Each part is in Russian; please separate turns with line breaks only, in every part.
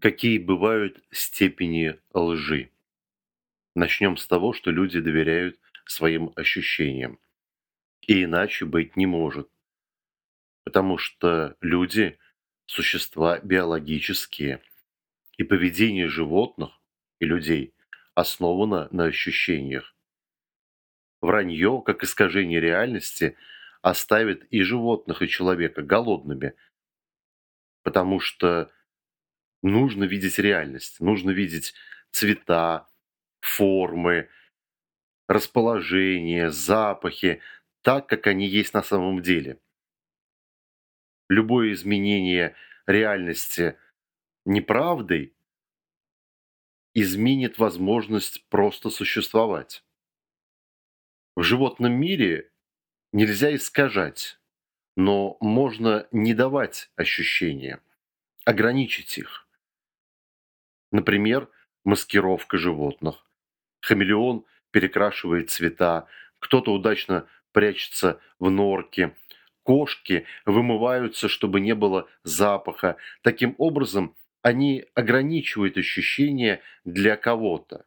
Какие бывают степени лжи? Начнем с того, что люди доверяют своим ощущениям. И иначе быть не может. Потому что люди – существа биологические. И поведение животных и людей основано на ощущениях. Вранье, как искажение реальности, оставит и животных, и человека голодными. Потому что нужно видеть реальность, нужно видеть цвета, формы, расположение, запахи, так, как они есть на самом деле. Любое изменение реальности неправдой изменит возможность просто существовать. В животном мире нельзя искажать, но можно не давать ощущения, ограничить их. Например, маскировка животных. Хамелеон перекрашивает цвета, кто-то удачно прячется в норке, кошки вымываются, чтобы не было запаха. Таким образом, они ограничивают ощущения для кого-то.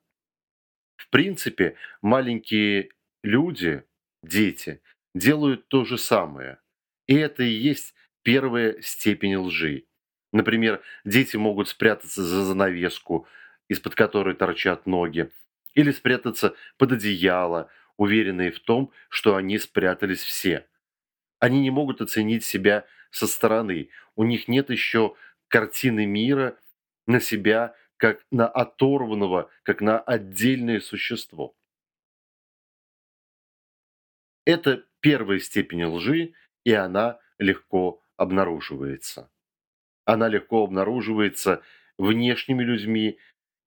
В принципе, маленькие люди, дети, делают то же самое. И это и есть первая степень лжи. Например, дети могут спрятаться за занавеску, из-под которой торчат ноги, или спрятаться под одеяло, уверенные в том, что они спрятались все. Они не могут оценить себя со стороны, у них нет еще картины мира на себя как на оторванного, как на отдельное существо. Это первая степень лжи, и она легко обнаруживается она легко обнаруживается внешними людьми,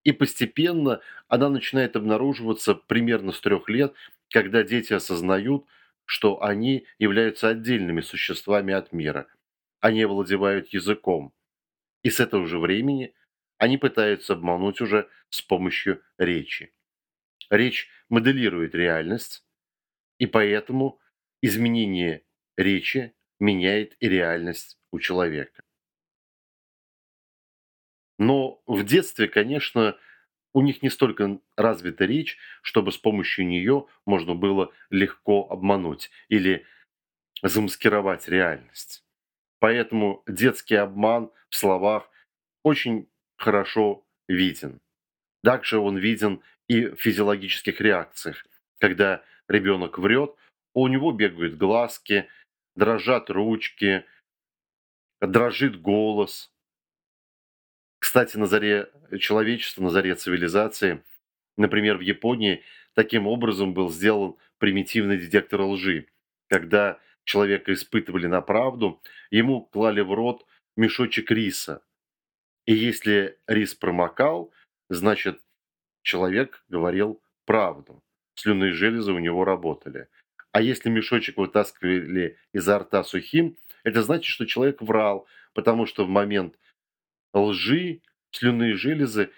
и постепенно она начинает обнаруживаться примерно с трех лет, когда дети осознают, что они являются отдельными существами от мира. Они овладевают языком. И с этого же времени они пытаются обмануть уже с помощью речи. Речь моделирует реальность, и поэтому изменение речи меняет и реальность у человека. Но в детстве, конечно, у них не столько развита речь, чтобы с помощью нее можно было легко обмануть или замаскировать реальность. Поэтому детский обман в словах очень хорошо виден. Также он виден и в физиологических реакциях. Когда ребенок врет, у него бегают глазки, дрожат ручки, дрожит голос – кстати, на заре человечества, на заре цивилизации, например, в Японии, таким образом был сделан примитивный детектор лжи. Когда человека испытывали на правду, ему клали в рот мешочек риса. И если рис промокал, значит, человек говорил правду. Слюнные железы у него работали. А если мешочек вытаскивали изо рта сухим, это значит, что человек врал, потому что в момент лжи слюнные железы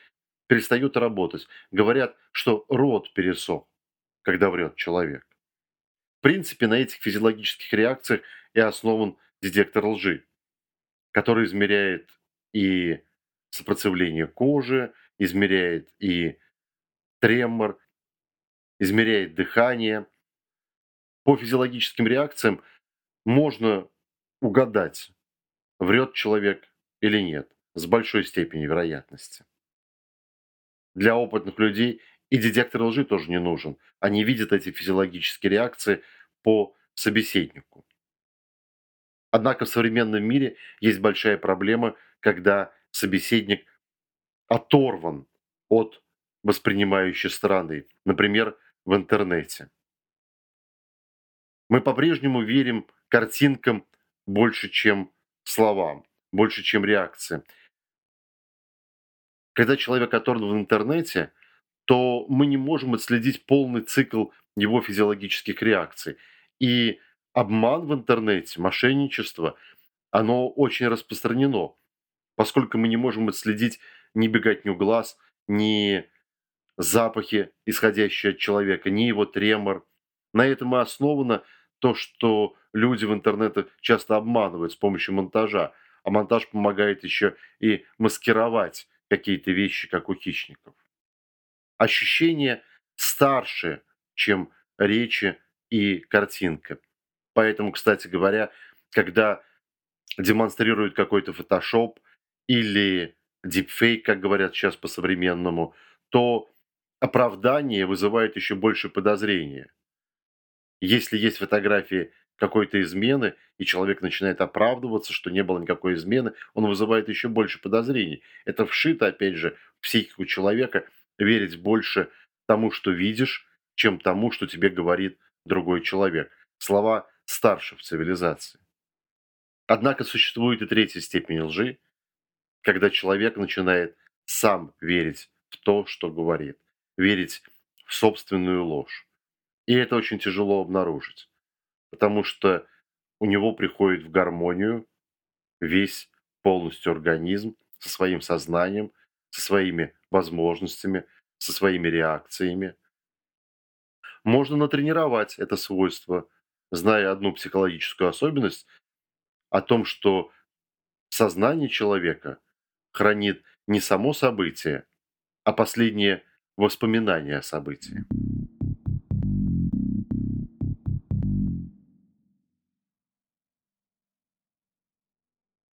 перестают работать. Говорят, что рот пересох, когда врет человек. В принципе, на этих физиологических реакциях и основан детектор лжи, который измеряет и сопротивление кожи, измеряет и тремор, измеряет дыхание. По физиологическим реакциям можно угадать, врет человек или нет с большой степенью вероятности. Для опытных людей и детектор лжи тоже не нужен. Они видят эти физиологические реакции по собеседнику. Однако в современном мире есть большая проблема, когда собеседник оторван от воспринимающей стороны, например, в интернете. Мы по-прежнему верим картинкам больше, чем словам, больше, чем реакциям. Когда человек оторван в интернете, то мы не можем отследить полный цикл его физиологических реакций. И обман в интернете, мошенничество, оно очень распространено, поскольку мы не можем отследить ни беготню глаз, ни запахи, исходящие от человека, ни его тремор. На этом и основано то, что люди в интернете часто обманывают с помощью монтажа. А монтаж помогает еще и маскировать какие-то вещи, как у хищников. Ощущение старше, чем речи и картинка. Поэтому, кстати говоря, когда демонстрируют какой-то фотошоп или дипфейк, как говорят сейчас по-современному, то оправдание вызывает еще больше подозрения. Если есть фотографии какой-то измены, и человек начинает оправдываться, что не было никакой измены, он вызывает еще больше подозрений. Это вшито, опять же, в психику человека верить больше тому, что видишь, чем тому, что тебе говорит другой человек. Слова старше в цивилизации. Однако существует и третья степень лжи, когда человек начинает сам верить в то, что говорит, верить в собственную ложь. И это очень тяжело обнаружить, потому что у него приходит в гармонию весь полностью организм со своим сознанием, со своими возможностями, со своими реакциями. Можно натренировать это свойство, зная одну психологическую особенность о том, что сознание человека хранит не само событие, а последнее воспоминание о событии.